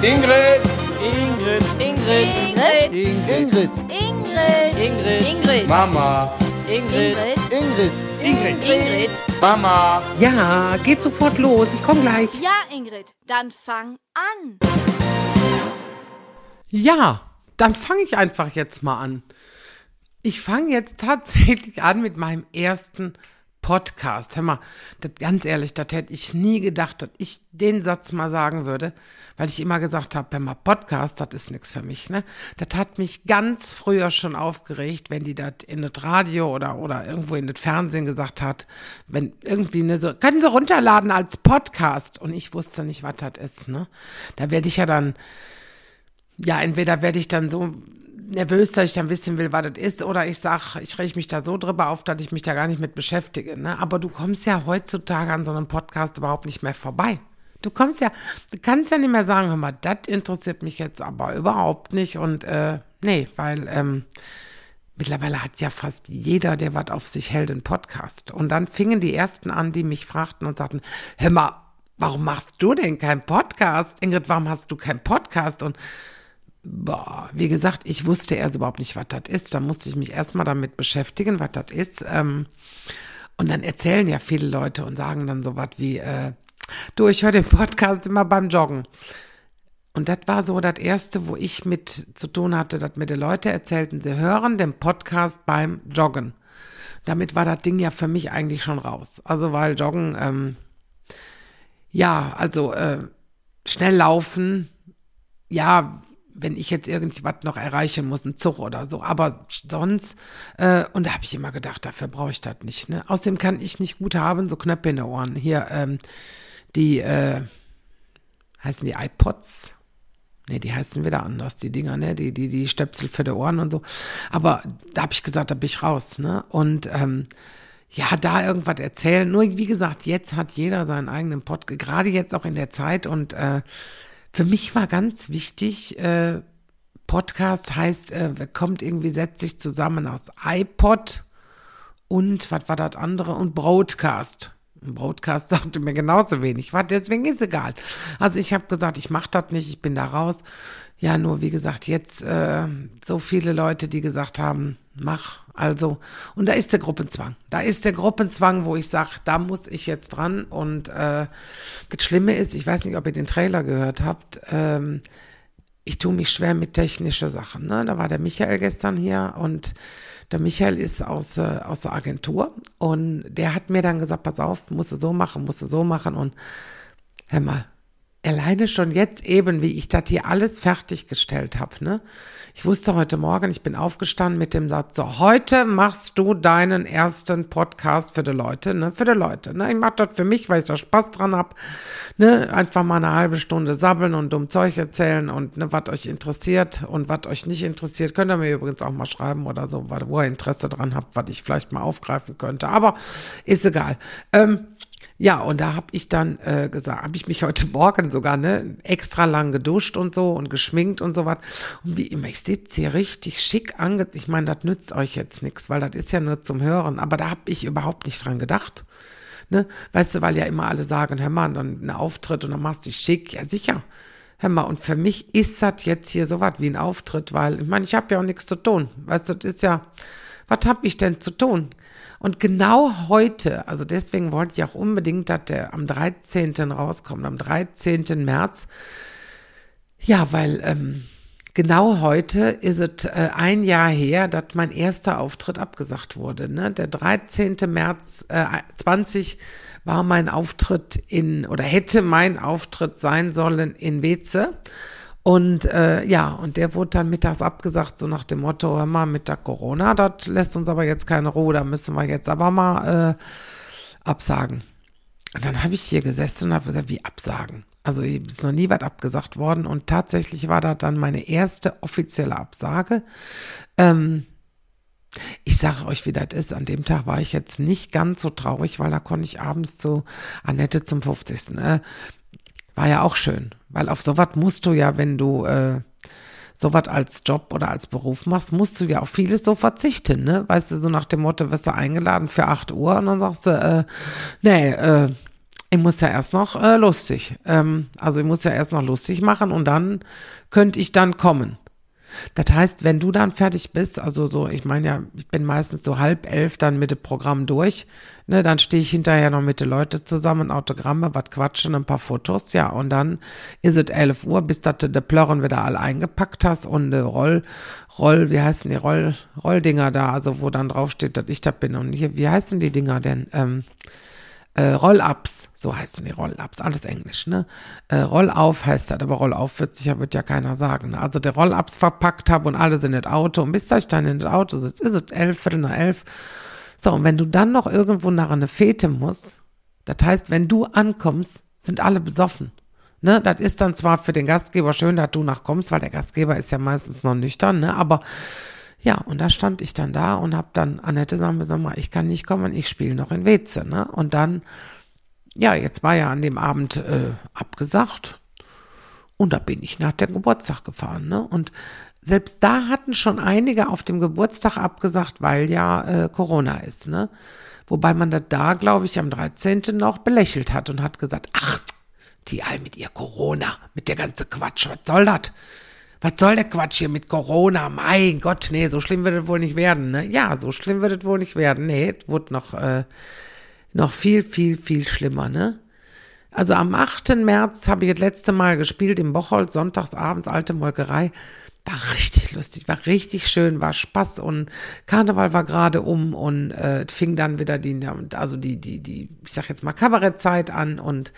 Ingrid. Ingrid. Ingrid. Ingrid. Ingrid. Ingrid. Ingrid. Ingrid. Mama. Ingrid. Ingrid. Ingrid. Ingrid. Mama. Ja, geht sofort los. Ich komme gleich. Ja, Ingrid, dann fang an. Ja, dann fange ich einfach jetzt mal an. Ich fange jetzt tatsächlich an mit meinem ersten Podcast. Hör mal, das, ganz ehrlich, das hätte ich nie gedacht, dass ich den Satz mal sagen würde, weil ich immer gesagt habe, hör mal, Podcast, das ist nichts für mich. Ne? Das hat mich ganz früher schon aufgeregt, wenn die das in das Radio oder, oder irgendwo in das Fernsehen gesagt hat, wenn irgendwie ne, so, können sie runterladen als Podcast. Und ich wusste nicht, was das ist. Ne? Da werde ich ja dann ja, entweder werde ich dann so nervös, dass ich dann wissen will, was das ist, oder ich sag, ich reg mich da so drüber auf, dass ich mich da gar nicht mit beschäftige. Ne? Aber du kommst ja heutzutage an so einem Podcast überhaupt nicht mehr vorbei. Du kommst ja, du kannst ja nicht mehr sagen, hör mal, das interessiert mich jetzt aber überhaupt nicht. Und äh, nee, weil ähm, mittlerweile hat ja fast jeder, der was auf sich hält, einen Podcast. Und dann fingen die ersten an, die mich fragten und sagten, hör mal, warum machst du denn keinen Podcast? Ingrid, warum hast du keinen Podcast? Und Boah, wie gesagt, ich wusste erst überhaupt nicht, was das ist. Da musste ich mich erstmal damit beschäftigen, was das ist. Ähm, und dann erzählen ja viele Leute und sagen dann so was wie, äh, du, ich höre den Podcast immer beim Joggen. Und das war so das Erste, wo ich mit zu tun hatte, dass mir die Leute erzählten, sie hören den Podcast beim Joggen. Damit war das Ding ja für mich eigentlich schon raus. Also weil Joggen, ähm, ja, also äh, schnell laufen, ja, wenn ich jetzt irgendwas noch erreichen muss, einen Zug oder so. Aber sonst, äh, und da habe ich immer gedacht, dafür brauche ich das nicht. Ne? Außerdem kann ich nicht gut haben, so Knöpfe in den Ohren. Hier, ähm, die, äh, heißen die iPods? Nee, die heißen wieder anders, die Dinger, ne? Die, die, die Stöpsel für die Ohren und so. Aber da habe ich gesagt, da bin ich raus, ne? Und ähm, ja, da irgendwas erzählen. Nur wie gesagt, jetzt hat jeder seinen eigenen Podcast, gerade jetzt auch in der Zeit und äh, für mich war ganz wichtig, äh, Podcast heißt, äh, kommt irgendwie, setzt sich zusammen aus iPod und, was war das andere, und Broadcast. Ein Broadcast sagte mir genauso wenig. Deswegen ist egal. Also ich habe gesagt, ich mache das nicht, ich bin da raus. Ja, nur wie gesagt, jetzt äh, so viele Leute, die gesagt haben, mach. Also, und da ist der Gruppenzwang. Da ist der Gruppenzwang, wo ich sage, da muss ich jetzt dran. Und äh, das Schlimme ist, ich weiß nicht, ob ihr den Trailer gehört habt, ähm, ich tue mich schwer mit technischen Sachen. Ne? Da war der Michael gestern hier und der Michael ist aus, äh, aus der Agentur und der hat mir dann gesagt, pass auf, musst du so machen, musst du so machen und hör mal, alleine schon jetzt eben, wie ich das hier alles fertiggestellt habe, ne? Ich wusste heute Morgen, ich bin aufgestanden mit dem Satz, so, heute machst du deinen ersten Podcast für die Leute, ne? Für die Leute, ne? Ich mach das für mich, weil ich da Spaß dran hab, ne? Einfach mal eine halbe Stunde sabbeln und dumm Zeug erzählen und ne, was euch interessiert und was euch nicht interessiert, könnt ihr mir übrigens auch mal schreiben oder so, wo ihr Interesse dran habt, was ich vielleicht mal aufgreifen könnte. Aber ist egal. Ähm, ja, und da habe ich dann äh, gesagt, habe ich mich heute Morgen sogar ne, extra lang geduscht und so und geschminkt und so was. Und wie immer, ich sitze hier richtig schick angezogen. Ich meine, das nützt euch jetzt nichts, weil das ist ja nur zum Hören. Aber da habe ich überhaupt nicht dran gedacht. Ne? Weißt du, weil ja immer alle sagen, hör mal, dann ein Auftritt und dann machst du dich schick. Ja, sicher. Hör mal, und für mich ist das jetzt hier so was wie ein Auftritt, weil ich meine, ich habe ja auch nichts zu tun. Weißt du, das ist ja, was habe ich denn zu tun? Und genau heute, also deswegen wollte ich auch unbedingt, dass der am 13. rauskommt, am 13. März. Ja, weil ähm, genau heute ist es äh, ein Jahr her, dass mein erster Auftritt abgesagt wurde. Ne? Der 13. März äh, 20 war mein Auftritt in, oder hätte mein Auftritt sein sollen in Weze. Und äh, ja, und der wurde dann mittags abgesagt, so nach dem Motto, hör mal, mit der Corona, das lässt uns aber jetzt keine Ruhe, da müssen wir jetzt aber mal äh, absagen. Und dann habe ich hier gesessen und habe gesagt, wie absagen? Also ist noch nie was abgesagt worden und tatsächlich war das dann meine erste offizielle Absage. Ähm, ich sage euch, wie das ist. An dem Tag war ich jetzt nicht ganz so traurig, weil da konnte ich abends zu Annette zum 50. Äh, war ja auch schön, weil auf sowas musst du ja, wenn du äh, sowas als Job oder als Beruf machst, musst du ja auf vieles so verzichten, ne? Weißt du, so nach dem Motto, wirst du eingeladen für 8 Uhr und dann sagst du, äh, nee, äh, ich muss ja erst noch äh, lustig. Ähm, also ich muss ja erst noch lustig machen und dann könnte ich dann kommen. Das heißt, wenn du dann fertig bist, also so, ich meine ja, ich bin meistens so halb elf dann mit dem Programm durch, ne, dann stehe ich hinterher noch mit den Leuten zusammen, Autogramme, was quatschen, ein paar Fotos, ja, und dann ist es elf Uhr, bis du die Plörren wieder alle eingepackt hast und äh, Roll, Roll, wie heißen die Roll, Rolldinger da, also wo dann draufsteht, dass ich da bin. Und hier, wie heißen die Dinger denn, ähm, äh, Roll-Ups, so heißt die Roll-Ups, alles Englisch, ne? Äh, Roll-auf heißt das, aber Roll-auf wird sicher, wird ja keiner sagen. Ne? Also der Roll-Ups verpackt habe und alle sind in das Auto und bis ich dann in das Auto sitze, ist es elf, Viertel nach elf. So, und wenn du dann noch irgendwo nach einer Fete musst, das heißt, wenn du ankommst, sind alle besoffen. Ne, das ist dann zwar für den Gastgeber schön, dass du nachkommst, weil der Gastgeber ist ja meistens noch nüchtern, ne, aber ja, und da stand ich dann da und habe dann Annette sagen, sag mal, ich kann nicht kommen, ich spiele noch in Weze. Ne? Und dann, ja, jetzt war ja an dem Abend äh, abgesagt. Und da bin ich nach dem Geburtstag gefahren. Ne? Und selbst da hatten schon einige auf dem Geburtstag abgesagt, weil ja äh, Corona ist. Ne? Wobei man das da, glaube ich, am 13. noch belächelt hat und hat gesagt, ach, die all mit ihr Corona, mit der ganze Quatsch, was soll das? Was soll der Quatsch hier mit Corona? Mein Gott, nee, so schlimm wird es wohl nicht werden. Ne? Ja, so schlimm wird es wohl nicht werden. Nee, es wird noch, äh, noch viel, viel, viel schlimmer, ne? Also am 8. März habe ich das letzte Mal gespielt im Bocholt, sonntagsabends, alte Molkerei. War richtig lustig, war richtig schön, war Spaß und Karneval war gerade um und äh, fing dann wieder die, also die, die, die, ich sag jetzt mal Kabarettzeit an und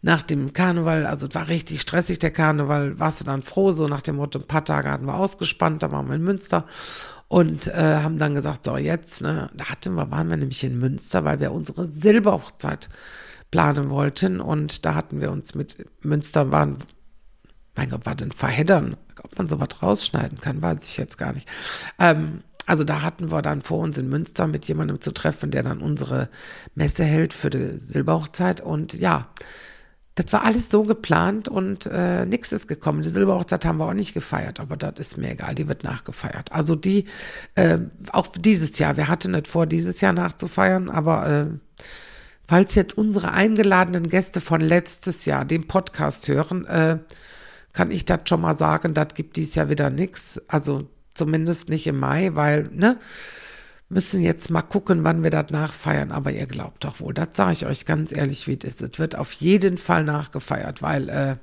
nach dem Karneval, also es war richtig stressig, der Karneval, warst du dann froh, so nach dem Motto, ein paar Tage hatten wir ausgespannt, da waren wir in Münster und äh, haben dann gesagt, so jetzt, ne, da hatten wir, waren wir nämlich in Münster, weil wir unsere Silberhochzeit planen wollten und da hatten wir uns mit Münster waren, mein Gott, war denn verheddern, ob man sowas rausschneiden kann, weiß ich jetzt gar nicht. Ähm, also da hatten wir dann vor uns in Münster mit jemandem zu treffen, der dann unsere Messe hält für die Silberhochzeit und ja, das war alles so geplant und äh, nichts ist gekommen. Die Silberhochzeit haben wir auch nicht gefeiert, aber das ist mir egal, die wird nachgefeiert. Also die, äh, auch dieses Jahr, wir hatten nicht vor, dieses Jahr nachzufeiern, aber äh, falls jetzt unsere eingeladenen Gäste von letztes Jahr den Podcast hören, äh, kann ich das schon mal sagen, das gibt dies Jahr wieder nichts. Also zumindest nicht im Mai, weil, ne? müssen jetzt mal gucken, wann wir das nachfeiern. Aber ihr glaubt doch wohl, das sage ich euch ganz ehrlich, wie es ist. Es wird auf jeden Fall nachgefeiert, weil, äh,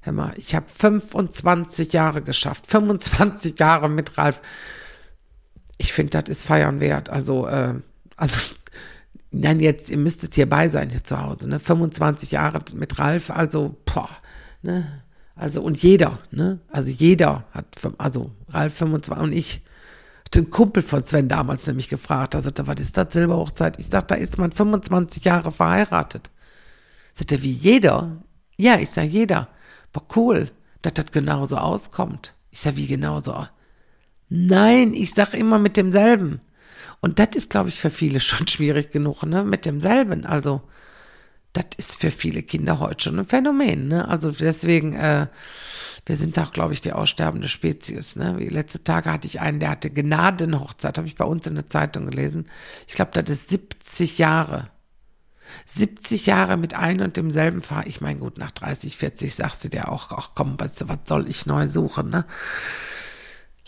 hör mal, ich habe 25 Jahre geschafft. 25 Jahre mit Ralf. Ich finde, das ist feiern wert. Also, äh, also, nein, jetzt, ihr müsstet hierbei sein hier zu Hause, ne? 25 Jahre mit Ralf, also, boah, ne? Also, und jeder, ne? Also, jeder hat, also, Ralf 25 und ich den Kumpel von Sven damals nämlich gefragt. Da sagte, was ist das, Silberhochzeit? Ich sag, da ist man 25 Jahre verheiratet. Sagt er, wie jeder? Ja, ich sag, jeder. War cool, dass das genauso auskommt. Ich sag, wie genauso? Nein, ich sag immer mit demselben. Und das ist, glaube ich, für viele schon schwierig genug, ne? Mit demselben. Also, das ist für viele Kinder heute schon ein Phänomen, ne? Also deswegen, äh, wir sind doch, glaube ich, die aussterbende Spezies. Ne? Wie letzte Tage hatte ich einen, der hatte Gnadenhochzeit, habe ich bei uns in der Zeitung gelesen. Ich glaube, das ist 70 Jahre. 70 Jahre mit einem und demselben Fahr. Ich meine, gut, nach 30, 40 sagst du dir auch, ach komm, weißt du, was soll ich neu suchen, ne?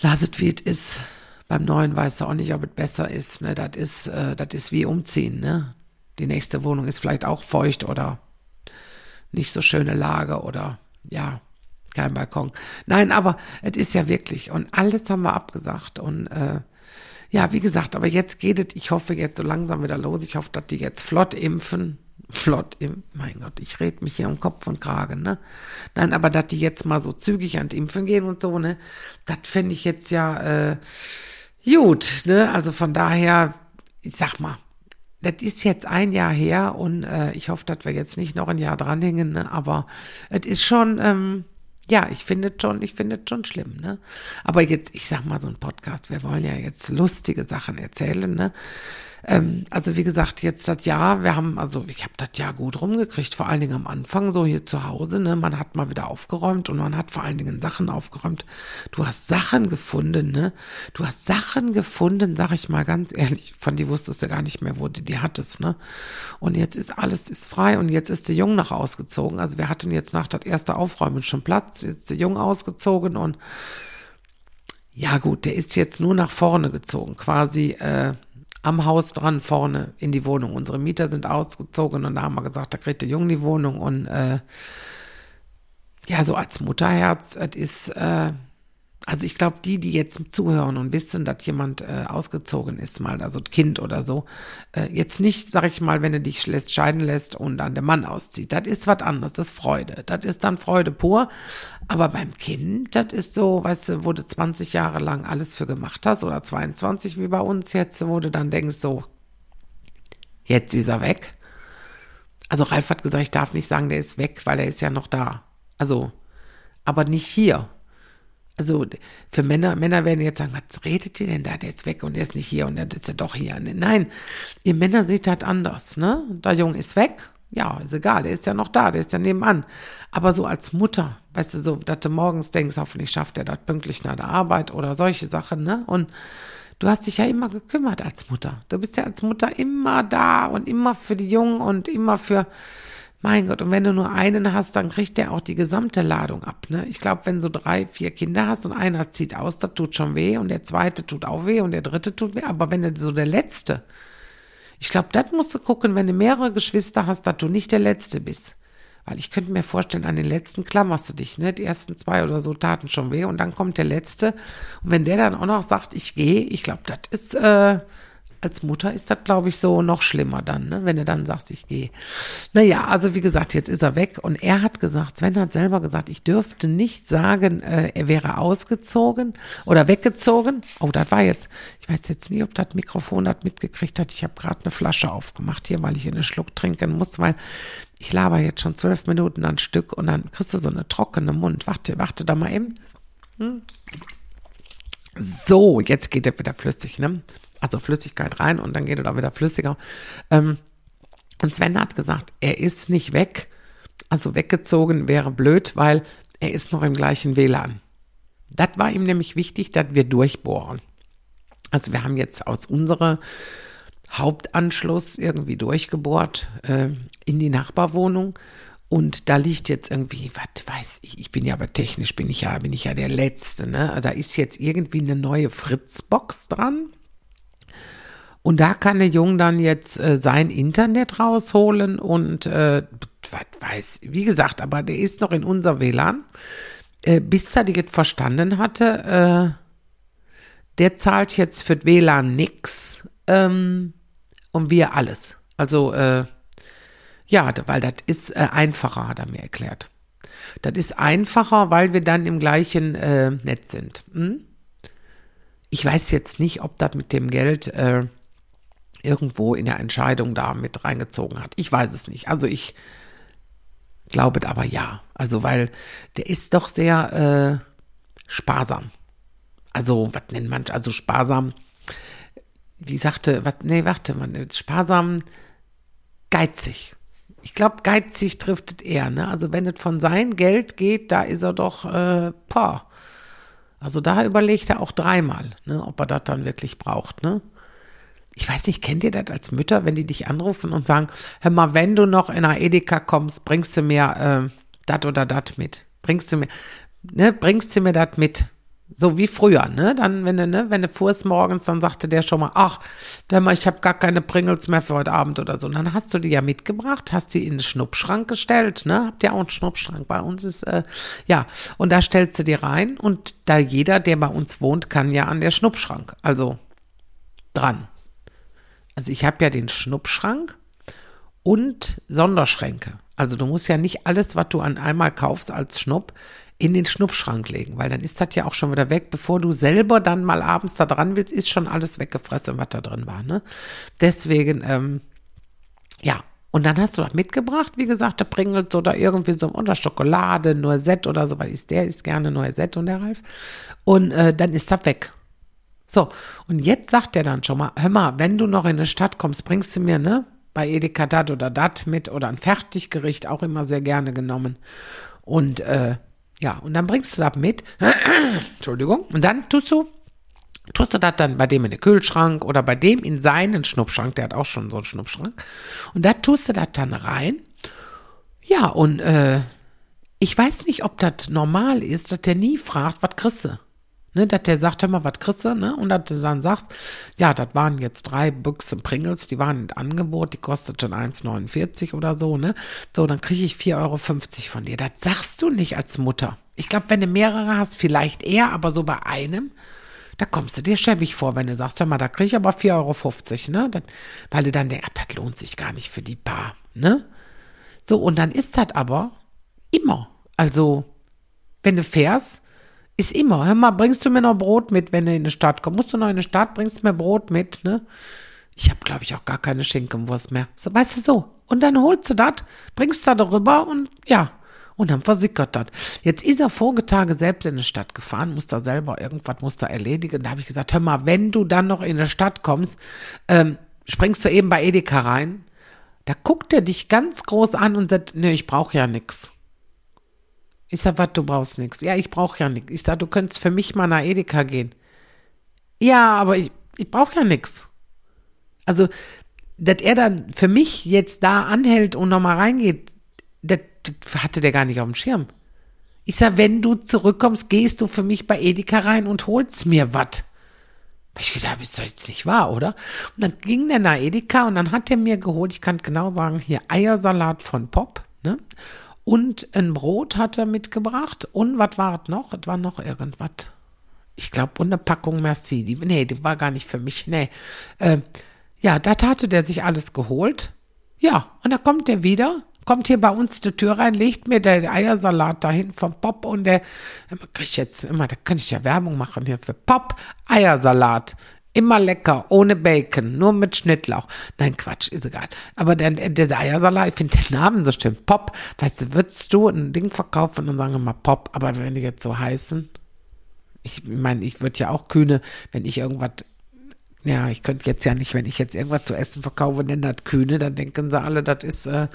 Lass es, wie es ist. Beim Neuen weißt du auch nicht, ob es besser ist, ne? Das ist, äh, das ist wie umziehen, ne? Die nächste Wohnung ist vielleicht auch feucht oder nicht so schöne Lage oder, ja, kein Balkon. Nein, aber es ist ja wirklich. Und alles haben wir abgesagt. Und äh, ja, wie gesagt, aber jetzt geht es, ich hoffe jetzt so langsam wieder los. Ich hoffe, dass die jetzt flott impfen. Flott impfen. Mein Gott, ich red mich hier um Kopf und Kragen, ne? Nein, aber dass die jetzt mal so zügig an Impfen gehen und so, ne? Das fände ich jetzt ja äh, gut, ne? Also von daher, ich sag mal, das ist jetzt ein Jahr her und äh, ich hoffe, dass wir jetzt nicht noch ein Jahr dranhängen, ne? aber es ist schon, ähm, ja, ich finde schon, ich finde schon schlimm, ne? Aber jetzt, ich sag mal, so ein Podcast, wir wollen ja jetzt lustige Sachen erzählen, ne? Ähm, also wie gesagt, jetzt das Jahr, wir haben, also ich habe das Jahr gut rumgekriegt, vor allen Dingen am Anfang, so hier zu Hause, ne? Man hat mal wieder aufgeräumt und man hat vor allen Dingen Sachen aufgeräumt. Du hast Sachen gefunden, ne? Du hast Sachen gefunden, sag ich mal ganz ehrlich, von die wusstest du gar nicht mehr, wo du die hattest, ne? Und jetzt ist alles ist frei und jetzt ist der Jung noch ausgezogen. Also wir hatten jetzt nach das erste Aufräumen schon Platz, jetzt ist der Jung ausgezogen und ja gut, der ist jetzt nur nach vorne gezogen, quasi äh, am Haus dran vorne in die Wohnung. Unsere Mieter sind ausgezogen und da haben wir gesagt, da kriegt der Junge die Wohnung und äh, ja, so als Mutterherz, es ist, äh, also ich glaube, die, die jetzt zuhören und wissen, dass jemand äh, ausgezogen ist, mal, also Kind oder so, äh, jetzt nicht, sag ich mal, wenn du dich lässt, scheiden lässt und dann der Mann auszieht. Das ist was anderes, das ist Freude. Das ist dann Freude pur. Aber beim Kind, das ist so, weißt du, wo du 20 Jahre lang alles für gemacht hast oder 22 wie bei uns jetzt, wo du dann denkst, so, jetzt ist er weg. Also Ralf hat gesagt, ich darf nicht sagen, der ist weg, weil er ist ja noch da. Also, aber nicht hier. Also für Männer, Männer werden jetzt sagen, was redet ihr denn da? Der ist weg und der ist nicht hier und der ist ja doch hier. Nein, ihr Männer seht das anders, ne? Der Junge ist weg, ja, ist egal, der ist ja noch da, der ist ja nebenan. Aber so als Mutter, weißt du, so, dass du morgens denkst, hoffentlich schafft er das pünktlich nach der Arbeit oder solche Sachen, ne? Und du hast dich ja immer gekümmert als Mutter. Du bist ja als Mutter immer da und immer für die Jungen und immer für, mein Gott, und wenn du nur einen hast, dann kriegt der auch die gesamte Ladung ab. Ne? Ich glaube, wenn du drei, vier Kinder hast und einer zieht aus, das tut schon weh und der zweite tut auch weh und der dritte tut weh. Aber wenn du so der Letzte, ich glaube, das musst du gucken, wenn du mehrere Geschwister hast, dass du nicht der Letzte bist. Weil ich könnte mir vorstellen, an den letzten klammerst du dich, ne? Die ersten zwei oder so taten schon weh und dann kommt der letzte. Und wenn der dann auch noch sagt, ich gehe, ich glaube, das ist, äh, als Mutter ist das, glaube ich, so noch schlimmer dann, ne? wenn du dann sagst, ich gehe. Naja, also wie gesagt, jetzt ist er weg und er hat gesagt, Sven hat selber gesagt, ich dürfte nicht sagen, äh, er wäre ausgezogen oder weggezogen. Oh, das war jetzt, ich weiß jetzt nicht, ob das Mikrofon das mitgekriegt hat. Ich habe gerade eine Flasche aufgemacht hier, weil ich einen Schluck trinken muss, weil ich laber jetzt schon zwölf Minuten ein Stück und dann kriegst du so eine trockene Mund. Warte, warte da mal eben. Hm. So, jetzt geht er wieder flüssig, ne? Also Flüssigkeit rein und dann geht er da wieder flüssiger. Ähm, und Sven hat gesagt, er ist nicht weg, also weggezogen wäre blöd, weil er ist noch im gleichen WLAN. Das war ihm nämlich wichtig, dass wir durchbohren. Also wir haben jetzt aus unserer Hauptanschluss irgendwie durchgebohrt äh, in die Nachbarwohnung und da liegt jetzt irgendwie, was weiß ich, ich bin ja aber technisch, bin ich ja, bin ich ja der Letzte, ne? Da ist jetzt irgendwie eine neue Fritzbox dran. Und da kann der Junge dann jetzt äh, sein Internet rausholen und äh, weiß, wie gesagt, aber der ist noch in unser WLAN. Äh, bis er die verstanden hatte, äh, der zahlt jetzt für WLAN nix ähm, und wir alles. Also, äh, ja, weil das ist äh, einfacher, hat er mir erklärt. Das ist einfacher, weil wir dann im gleichen äh, Netz sind. Hm? Ich weiß jetzt nicht, ob das mit dem Geld äh, irgendwo in der Entscheidung da mit reingezogen hat. Ich weiß es nicht. Also ich glaube aber ja. Also weil der ist doch sehr äh, sparsam. Also was nennt man, also sparsam, wie sagte, was, nee, warte, man, sparsam, geizig. Ich glaube, geizig trifft es eher, ne? Also wenn es von sein Geld geht, da ist er doch, äh, boah. Also da überlegt er auch dreimal, ne, ob er das dann wirklich braucht, ne? Ich weiß nicht, kennt ihr das als Mütter, wenn die dich anrufen und sagen, hör mal, wenn du noch in einer Edeka kommst, bringst du mir äh, dat oder dat mit. Bringst du mir, ne, bringst du mir das mit. So wie früher, ne? Dann, wenn du, ne, wenn du fuhrst morgens, dann sagte der schon mal, ach, hör mal, ich habe gar keine Pringles mehr für heute Abend oder so. Und dann hast du die ja mitgebracht, hast die in den Schnuppschrank gestellt, ne? Habt ihr auch einen Schnuppschrank? Bei uns ist, äh, ja, und da stellst du die rein und da jeder, der bei uns wohnt, kann ja an der Schnuppschrank, also dran. Also ich habe ja den Schnuppschrank und Sonderschränke. Also du musst ja nicht alles, was du an einmal kaufst als Schnupp, in den Schnuppschrank legen, weil dann ist das ja auch schon wieder weg. Bevor du selber dann mal abends da dran willst, ist schon alles weggefressen, was da drin war. Ne? Deswegen, ähm, ja, und dann hast du das mitgebracht, wie gesagt, der Pringles oder irgendwie so, oder Schokolade, Noisette oder so, weil ist der ist gerne Noisette und der Ralf. Und äh, dann ist das weg. So, und jetzt sagt er dann schon mal, hör mal, wenn du noch in eine Stadt kommst, bringst du mir, ne, bei Edeka dat oder dat mit oder ein Fertiggericht, auch immer sehr gerne genommen. Und äh, ja, und dann bringst du das mit. Entschuldigung. Und dann tust du, tust du das dann bei dem in den Kühlschrank oder bei dem in seinen Schnupfschrank, der hat auch schon so einen Schnupfschrank. Und da tust du das dann rein. Ja, und äh, ich weiß nicht, ob das normal ist, dass der nie fragt, was kriegst du? Ne, dass der sagt, hör mal, was kriegst du, ne? Und dass du dann sagst, ja, das waren jetzt drei Büchsen Pringles, die waren im Angebot, die kosteten 1,49 oder so, ne? So, dann kriege ich 4,50 Euro von dir. Das sagst du nicht als Mutter. Ich glaube, wenn du mehrere hast, vielleicht eher, aber so bei einem, da kommst du dir schäbig vor, wenn du sagst, hör mal, da kriege ich aber 4,50 Euro, ne? Dann, weil du dann denkst, das lohnt sich gar nicht für die Paar, ne? So, und dann ist das aber immer. Also, wenn du fährst, ist immer. Hör mal, bringst du mir noch Brot mit, wenn du in die Stadt kommst? Musst du noch in die Stadt, bringst du mir Brot mit, ne? Ich habe, glaube ich, auch gar keine Schinkenwurst mehr. So, weißt du so. Und dann holst du das, bringst da darüber und ja. Und dann versickert das. Jetzt ist er Vorgetage selbst in die Stadt gefahren, muss da selber irgendwas, muss da erledigen. Da habe ich gesagt, hör mal, wenn du dann noch in die Stadt kommst, ähm, springst du eben bei Edeka rein. Da guckt er dich ganz groß an und sagt, nee, ich brauche ja nichts. Ich sag, was, du brauchst nichts. Ja, ich brauche ja nichts. Ich sag, du könntest für mich mal nach Edeka gehen. Ja, aber ich, ich brauche ja nichts. Also, dass er dann für mich jetzt da anhält und nochmal reingeht, das, das hatte der gar nicht auf dem Schirm. Ich sag, wenn du zurückkommst, gehst du für mich bei Edeka rein und holst mir was. Ich gedacht, ist doch jetzt nicht wahr, oder? Und dann ging der nach Edeka und dann hat er mir geholt, ich kann genau sagen, hier Eiersalat von Pop, ne? Und ein Brot hat er mitgebracht. Und was war es noch? Es war noch irgendwas. Ich glaube, und eine Packung Merci. Die, nee, die war gar nicht für mich. Nee. Äh, ja, da hatte der sich alles geholt. Ja, und da kommt der wieder, kommt hier bei uns die Tür rein, legt mir der Eiersalat dahin vom Pop und der, krieg ich jetzt immer, da kann ich ja Werbung machen hier für Pop Eiersalat. Immer lecker, ohne Bacon, nur mit Schnittlauch. Nein, Quatsch, ist egal. Aber der, der Eiersalat, ich finde den Namen so schön. Pop, weißt du, würdest du ein Ding verkaufen und sagen mal Pop, aber wenn die jetzt so heißen, ich meine, ich würde ja auch kühne, wenn ich irgendwas, ja, ich könnte jetzt ja nicht, wenn ich jetzt irgendwas zu essen verkaufe, nenne das kühne, dann denken sie alle, das ist äh,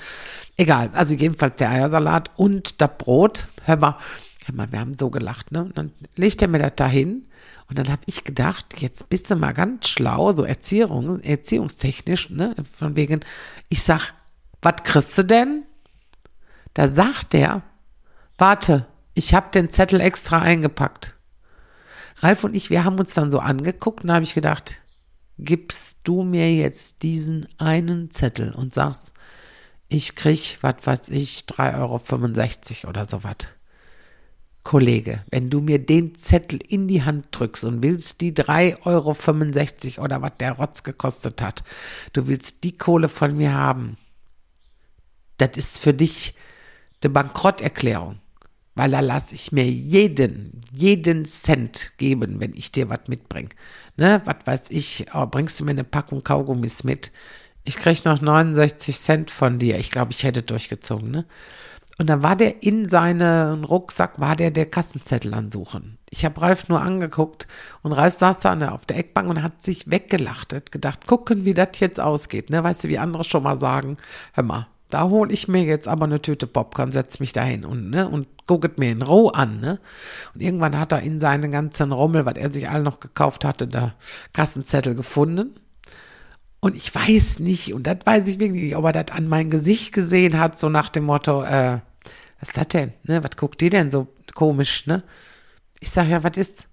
egal. Also jedenfalls der Eiersalat und das Brot. Hör mal, hör mal, wir haben so gelacht, ne? Und dann legt er mir das dahin und dann habe ich gedacht, jetzt bist du mal ganz schlau, so Erziehung, erziehungstechnisch, ne? Von wegen, ich sag, was kriegst du denn? Da sagt der, warte, ich habe den Zettel extra eingepackt. Ralf und ich, wir haben uns dann so angeguckt und da habe ich gedacht, gibst du mir jetzt diesen einen Zettel und sagst, ich krieg, was weiß ich, 3,65 Euro oder sowas. Kollege, wenn du mir den Zettel in die Hand drückst und willst die 3,65 Euro oder was der Rotz gekostet hat, du willst die Kohle von mir haben, das ist für dich die Bankrotterklärung. Weil da lasse ich mir jeden, jeden Cent geben, wenn ich dir was mitbringe. Ne, was weiß ich, oh, bringst du mir eine Packung Kaugummis mit? Ich krieg noch 69 Cent von dir. Ich glaube, ich hätte durchgezogen, ne? Und dann war der in seinen Rucksack, war der der Kassenzettel ansuchen. Ich habe Ralf nur angeguckt und Ralf saß da auf der Eckbank und hat sich weggelacht, hat gedacht, gucken, wie das jetzt ausgeht. Ne? Weißt du, wie andere schon mal sagen, hör mal, da hole ich mir jetzt aber eine Tüte Popcorn, setz mich dahin und, ne, und gucket mir in Roh an. Ne? Und irgendwann hat er in seinen ganzen Rummel, was er sich all noch gekauft hatte, da Kassenzettel gefunden und ich weiß nicht, und das weiß ich wirklich nicht, ob er das an mein Gesicht gesehen hat, so nach dem Motto, äh, was ist das denn? Ne? Was guckt die denn so komisch, ne? Ich sag ja, was ist?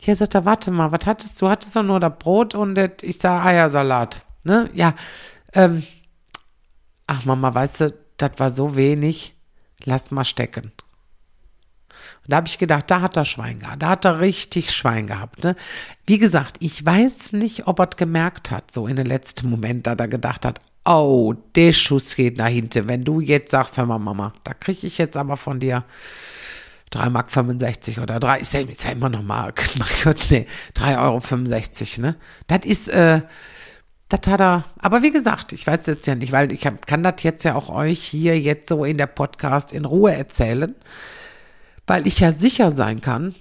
Ja, sagt er, warte mal, was hattest du? Hattest du nur das Brot und das, ich sag Eiersalat, ne? Ja, ähm, ach Mama, weißt du, das war so wenig, lass mal stecken. Und da habe ich gedacht, da hat er Schwein gehabt. Da hat er richtig Schwein gehabt. Ne? Wie gesagt, ich weiß nicht, ob er es gemerkt hat, so in den letzten Moment, da er gedacht hat, oh, der Schuss geht nach hinten. Wenn du jetzt sagst, hör mal, Mama, da kriege ich jetzt aber von dir 3,65 Mark oder 3, ist ja, ist ja immer noch Mark, mein Gott, nee, 3,65 Euro, ne? Das ist, äh, das hat er, aber wie gesagt, ich weiß jetzt ja nicht, weil ich hab, kann das jetzt ja auch euch hier jetzt so in der Podcast in Ruhe erzählen weil ich ja sicher sein kann,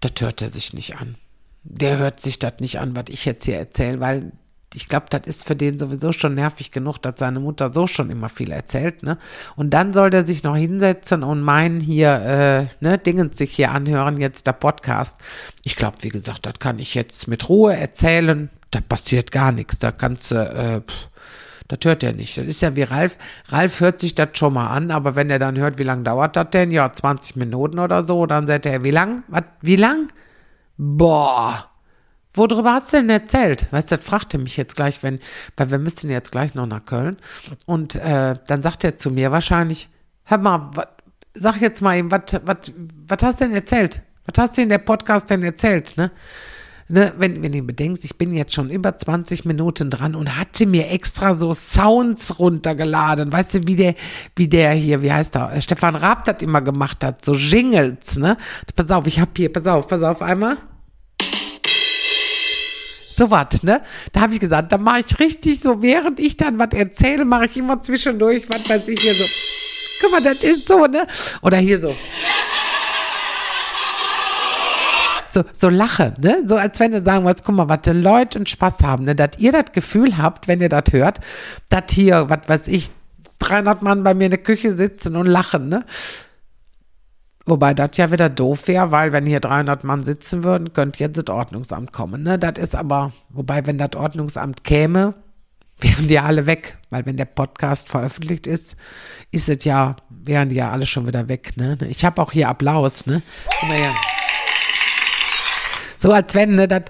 das hört er sich nicht an. der hört sich das nicht an, was ich jetzt hier erzähle, weil ich glaube, das ist für den sowieso schon nervig genug, dass seine Mutter so schon immer viel erzählt, ne? Und dann soll der sich noch hinsetzen und meinen hier, äh, ne, Dingens sich hier anhören, jetzt der Podcast. Ich glaube, wie gesagt, das kann ich jetzt mit Ruhe erzählen. Da passiert gar nichts. Da kannst du, äh, pff, das hört er nicht. Das ist ja wie Ralf. Ralf hört sich das schon mal an, aber wenn er dann hört, wie lange dauert das denn? Ja, 20 Minuten oder so, dann sagt er, wie lang? Was, wie lang? Boah. Worüber hast du denn erzählt? Weißt du, das fragte mich jetzt gleich, wenn, weil wir müssten jetzt gleich noch nach Köln. Und äh, dann sagt er zu mir wahrscheinlich, hör mal, wat, sag jetzt mal eben, was hast du denn erzählt? Was hast du in der Podcast denn erzählt? Ne? Ne, wenn, wenn du bedenkst, ich bin jetzt schon über 20 Minuten dran und hatte mir extra so Sounds runtergeladen. Weißt du, wie der, wie der hier, wie heißt er, Stefan Raab das immer gemacht hat, so Jingles, ne? Pass auf, ich hab hier, pass auf, pass auf einmal. So was, ne? Da habe ich gesagt, da mache ich richtig so, während ich dann was erzähle, mache ich immer zwischendurch, was weiß ich hier so. Guck mal, das ist so, ne? Oder hier so. So, so lache, ne? So als wenn du sagen wolltest, guck mal, was die Leute und Spaß haben, ne? Dass ihr das Gefühl habt, wenn ihr das hört, dass hier, was weiß ich, 300 Mann bei mir in der Küche sitzen und lachen, ne? Wobei das ja wieder doof wäre, weil wenn hier 300 Mann sitzen würden, könnte jetzt das Ordnungsamt kommen. Ne? Das ist aber, wobei wenn das Ordnungsamt käme, wären die alle weg. Weil wenn der Podcast veröffentlicht ist, ist es ja, wären die ja alle schon wieder weg. Ne? Ich habe auch hier Applaus. Ne? Guck mal her. So als wenn, ne, das,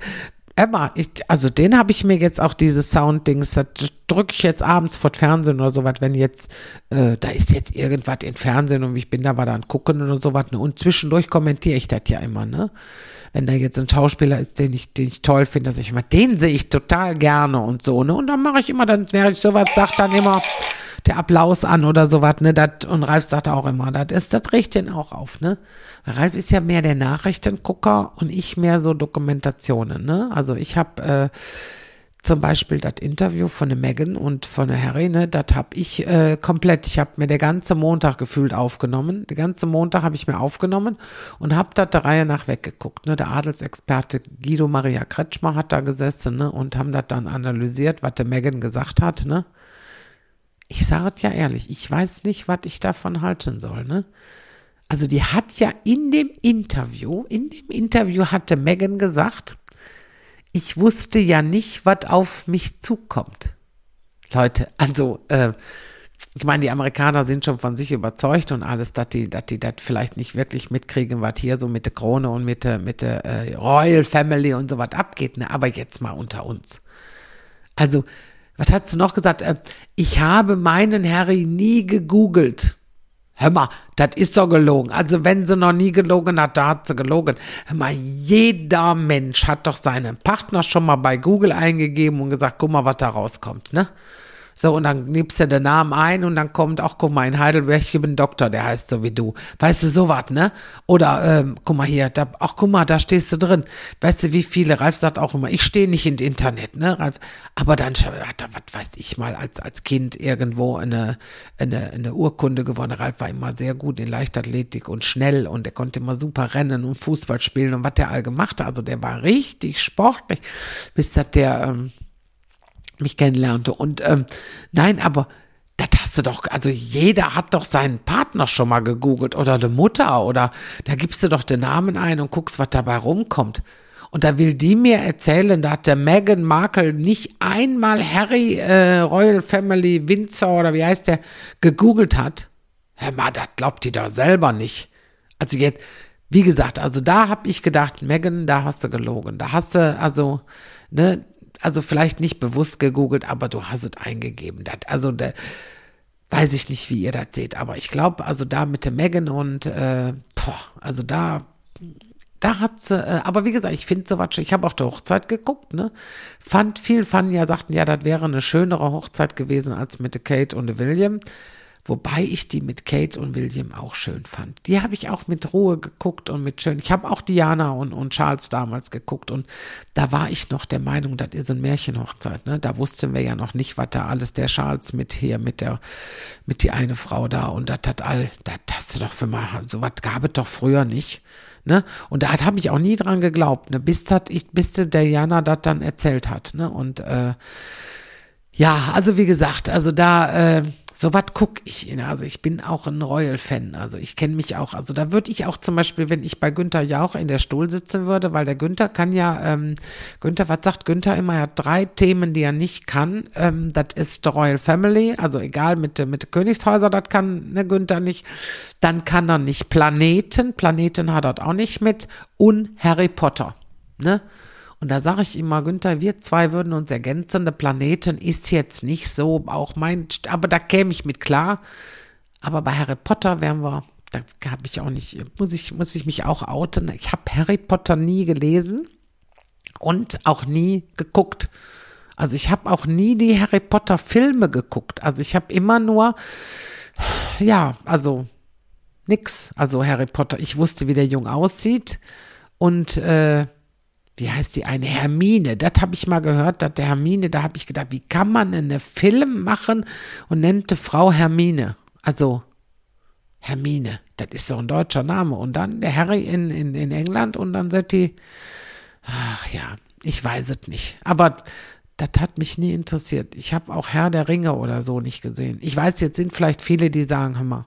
Emma, ich, also den habe ich mir jetzt auch diese Sound-Dings, das drücke ich jetzt abends vor Fernsehen oder sowas, wenn jetzt, äh, da ist jetzt irgendwas im Fernsehen und ich bin da mal dann gucken oder sowas, ne? Und zwischendurch kommentiere ich das ja immer, ne? Wenn da jetzt ein Schauspieler ist, den ich, den ich toll finde, dass ich immer, den sehe ich total gerne und so, ne? Und dann mache ich immer, dann, während ich sowas sage, dann immer der Applaus an oder sowas, ne? Dat, und Ralf sagt auch immer, das ist, das riecht den auch auf, ne? Ralf ist ja mehr der Nachrichtengucker und ich mehr so Dokumentationen, ne? Also ich habe äh, zum Beispiel das Interview von der Megan und von der Harry, ne, das habe ich äh, komplett, ich habe mir der ganze Montag gefühlt aufgenommen. Den ganzen Montag habe ich mir aufgenommen und habe da der Reihe nach weggeguckt. Ne. Der Adelsexperte Guido Maria Kretschmer hat da gesessen ne, und haben das dann analysiert, was der Megan gesagt hat. Ne. Ich sage es ja ehrlich, ich weiß nicht, was ich davon halten soll. Ne. Also die hat ja in dem Interview, in dem Interview hatte Megan gesagt, ich wusste ja nicht, was auf mich zukommt. Leute, also, äh, ich meine, die Amerikaner sind schon von sich überzeugt und alles, dass die, dass die das vielleicht nicht wirklich mitkriegen, was hier so mit der Krone und mit der, mit der äh, Royal Family und so was abgeht, ne? Aber jetzt mal unter uns. Also, was hat sie noch gesagt? Äh, ich habe meinen Harry nie gegoogelt. Hör mal, das ist doch gelogen. Also wenn sie noch nie gelogen hat, da hat sie gelogen. Hör mal, jeder Mensch hat doch seinen Partner schon mal bei Google eingegeben und gesagt, guck mal, was da rauskommt, ne? So, und dann nimmst du den Namen ein und dann kommt, auch guck mal, in Heidelberg, ich bin Doktor, der heißt so wie du. Weißt du, so was, ne? Oder, ähm, guck mal hier, da, ach, guck mal, da stehst du drin. Weißt du, wie viele, Ralf sagt auch immer, ich stehe nicht in Internet, ne, Ralf? Aber dann hat er, was weiß ich mal, als, als Kind irgendwo eine, eine, eine Urkunde gewonnen. Ralf war immer sehr gut in Leichtathletik und schnell und er konnte immer super rennen und Fußball spielen und was der all gemacht hat. Also der war richtig sportlich, bis dass der, ähm, mich kennenlernte. Und ähm, nein, aber das hast du doch, also jeder hat doch seinen Partner schon mal gegoogelt oder eine Mutter oder da gibst du doch den Namen ein und guckst, was dabei rumkommt. Und da will die mir erzählen, da hat der Meghan Markle nicht einmal Harry äh, Royal Family Windsor oder wie heißt der gegoogelt hat. Hör mal, das glaubt die doch selber nicht. Also jetzt, wie gesagt, also da habe ich gedacht, Megan, da hast du gelogen. Da hast du, also, ne, also vielleicht nicht bewusst gegoogelt, aber du hast es eingegeben. Das, also da weiß ich nicht, wie ihr das seht, aber ich glaube, also da mit der Megan und äh, boah, also da da hat sie, äh, aber wie gesagt, ich finde sowas schon, ich habe auch die Hochzeit geguckt, ne? Fand, viel fanden ja, sagten ja, das wäre eine schönere Hochzeit gewesen als mit Kate und William. Wobei ich die mit Kate und William auch schön fand. Die habe ich auch mit Ruhe geguckt und mit schön. Ich habe auch Diana und, und Charles damals geguckt und da war ich noch der Meinung, das ist eine Märchenhochzeit. Ne? Da wussten wir ja noch nicht, was da alles der Charles mit hier, mit der, mit die eine Frau da und das hat all, das, denkst du doch für mal, sowas gab es doch früher nicht. Ne? Und da habe ich auch nie dran geglaubt, ne? bis, dat, ich, bis der Jana das dann erzählt hat. Ne? Und äh, ja, also wie gesagt, also da, äh, so was guck ich. Also ich bin auch ein Royal-Fan. Also ich kenne mich auch. Also da würde ich auch zum Beispiel, wenn ich bei Günther Jauch in der Stuhl sitzen würde, weil der Günther kann ja, ähm, Günther, was sagt Günther immer? Er hat drei Themen, die er nicht kann. Ähm, das ist Royal Family, also egal mit, mit Königshäuser, das kann ne, Günther nicht. Dann kann er nicht Planeten, Planeten hat er auch nicht mit. Und Harry Potter. Ne? Und da sage ich immer, Günther, wir zwei würden uns ergänzen. Der Planeten ist jetzt nicht so auch mein, aber da käme ich mit klar. Aber bei Harry Potter wären wir, da habe ich auch nicht, muss ich, muss ich mich auch outen. Ich habe Harry Potter nie gelesen und auch nie geguckt. Also ich habe auch nie die Harry Potter Filme geguckt. Also ich habe immer nur, ja, also nix. Also Harry Potter, ich wusste, wie der Jung aussieht und äh, wie heißt die eine? Hermine, das habe ich mal gehört, dass der Hermine, da habe ich gedacht, wie kann man einen Film machen und nannte Frau Hermine, also Hermine, das ist so ein deutscher Name. Und dann der Harry in, in, in England und dann sagt die, ach ja, ich weiß es nicht, aber das hat mich nie interessiert. Ich habe auch Herr der Ringe oder so nicht gesehen. Ich weiß, jetzt sind vielleicht viele, die sagen, hör mal,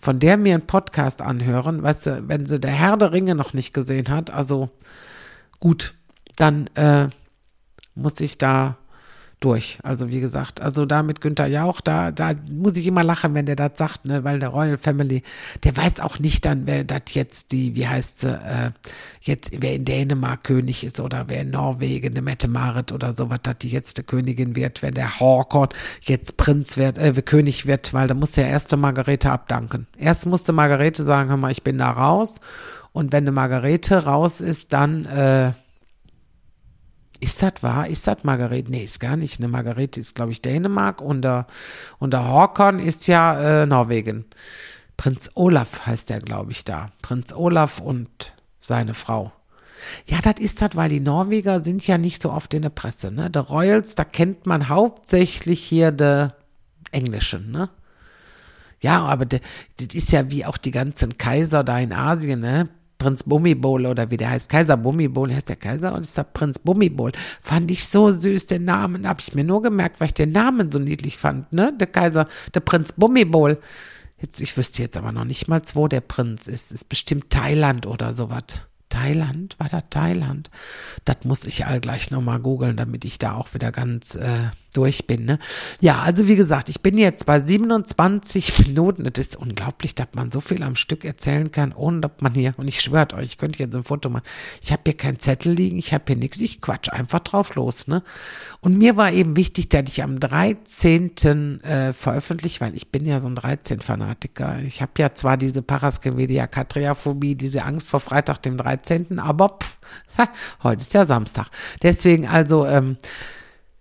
von der mir einen Podcast anhören, weißt du, wenn sie der Herr der Ringe noch nicht gesehen hat, also gut, dann äh, muss ich da durch. Also wie gesagt, also da mit Günther Jauch, da, da muss ich immer lachen, wenn der das sagt, ne, weil der Royal Family, der weiß auch nicht dann, wer das jetzt die, wie heißt sie, äh, jetzt, wer in Dänemark König ist oder wer in Norwegen, eine Mette Marit oder sowas, dass die jetzt die Königin wird, wenn der Horkon jetzt Prinz wird, äh, König wird, weil da muss der erste Margarete abdanken. Erst musste Margarete sagen, hör mal, ich bin da raus und wenn eine Margarete raus ist, dann, äh, ist das wahr? Ist das Margarete? Nee, ist gar nicht. Eine Margarete ist, glaube ich, Dänemark und der, und der Håkon ist ja äh, Norwegen. Prinz Olaf heißt der, glaube ich, da. Prinz Olaf und seine Frau. Ja, das ist das, weil die Norweger sind ja nicht so oft in der Presse, ne? Der Royals, da kennt man hauptsächlich hier de Englischen, ne? Ja, aber das ist ja wie auch die ganzen Kaiser da in Asien, ne? Prinz Bummibol oder wie der heißt, Kaiser Bummibol, heißt der Kaiser und ist der Prinz Bummibol. Fand ich so süß, den Namen, habe ich mir nur gemerkt, weil ich den Namen so niedlich fand, ne? Der Kaiser, der Prinz Bummibol. Jetzt, ich wüsste jetzt aber noch nicht mal, wo der Prinz ist. Ist bestimmt Thailand oder sowas. Thailand? War da Thailand? Das muss ich all gleich nochmal googeln, damit ich da auch wieder ganz äh, durch bin. Ne? Ja, also wie gesagt, ich bin jetzt bei 27 Minuten. Es ist unglaublich, dass man so viel am Stück erzählen kann, ohne dass man hier, und ich schwöre euch, ich könnte jetzt ein Foto machen. Ich habe hier keinen Zettel liegen, ich habe hier nichts, ich quatsch einfach drauf los. Ne? Und mir war eben wichtig, dass ich am 13. Äh, veröffentliche, weil ich bin ja so ein 13-Fanatiker. Ich habe ja zwar diese Paraskevedia Katriaphobie, diese Angst vor Freitag, dem 13., aber pff, heute ist ja Samstag. Deswegen also, ähm,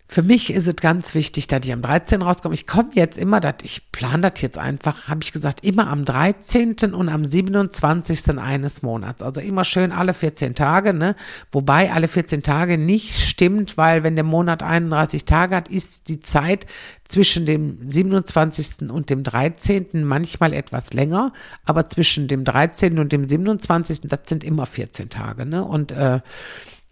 für mich ist es ganz wichtig, dass ich am 13. rauskomme. Ich komme jetzt immer, dass ich plane das jetzt einfach, habe ich gesagt, immer am 13. und am 27. eines Monats. Also immer schön alle 14 Tage, ne? Wobei alle 14 Tage nicht stimmt, weil wenn der Monat 31 Tage hat, ist die Zeit zwischen dem 27. und dem 13. manchmal etwas länger, aber zwischen dem 13. und dem 27. das sind immer 14 Tage, ne? Und äh,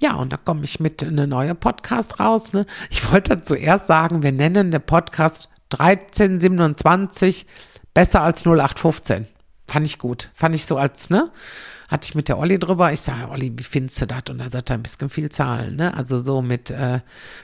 ja, und da komme ich mit einem neuen Podcast raus. Ne? Ich wollte zuerst sagen, wir nennen den Podcast 1327 besser als 0815. Fand ich gut. Fand ich so als, ne? Hatte ich mit der Olli drüber. Ich sage, Olli, wie findest du das? Und da sagt er ein bisschen viel Zahlen, ne? Also so mit, äh,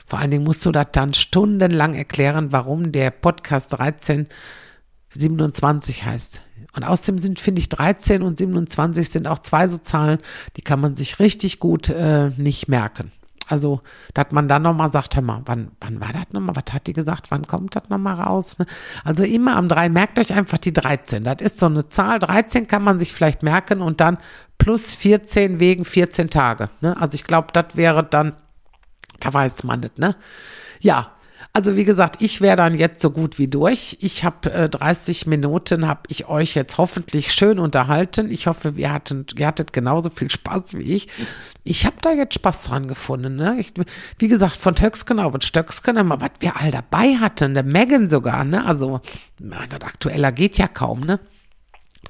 vor allen Dingen musst du das dann stundenlang erklären, warum der Podcast 1327 heißt. Und außerdem sind, finde ich, 13 und 27 sind auch zwei so Zahlen, die kann man sich richtig gut äh, nicht merken. Also, dass man dann nochmal sagt, hör mal, wann, wann war das nochmal? Was hat die gesagt? Wann kommt das nochmal raus? Ne? Also immer am 3, merkt euch einfach die 13. Das ist so eine Zahl. 13 kann man sich vielleicht merken und dann plus 14 wegen 14 Tage. Ne? Also ich glaube, das wäre dann, da weiß man das, ne? Ja, also wie gesagt, ich wäre dann jetzt so gut wie durch. Ich habe äh, 30 Minuten, habe ich euch jetzt hoffentlich schön unterhalten. Ich hoffe, ihr hattet, ihr hattet genauso viel Spaß wie ich. Ich habe da jetzt Spaß dran gefunden. Ne? Ich, wie gesagt, von Töcksken auf Stöcksken, immer was wir all dabei hatten. Der Megan sogar, ne? Also, mein Gott, aktueller geht ja kaum, ne?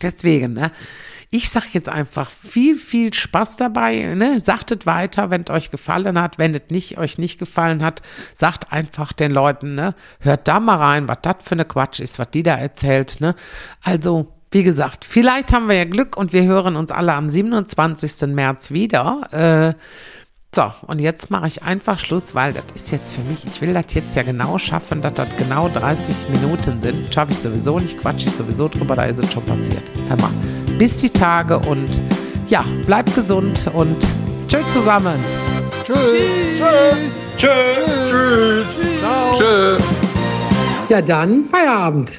Deswegen, ne? Ich sag jetzt einfach viel, viel Spaß dabei. Ne? Sagtet weiter, wenn es euch gefallen hat. Wenn es nicht, euch nicht gefallen hat, sagt einfach den Leuten, ne? hört da mal rein, was das für eine Quatsch ist, was die da erzählt. Ne? Also, wie gesagt, vielleicht haben wir ja Glück und wir hören uns alle am 27. März wieder. Äh, so, und jetzt mache ich einfach Schluss, weil das ist jetzt für mich, ich will das jetzt ja genau schaffen, dass das genau 30 Minuten sind. Schaffe ich sowieso nicht, quatsch ich sowieso drüber, da ist es schon passiert. Hör mal, bis die Tage und ja, bleibt gesund und tschüss zusammen. Tschüss. Tschüss. Tschüss. Tschüss. Tschüss. Ja, dann Feierabend.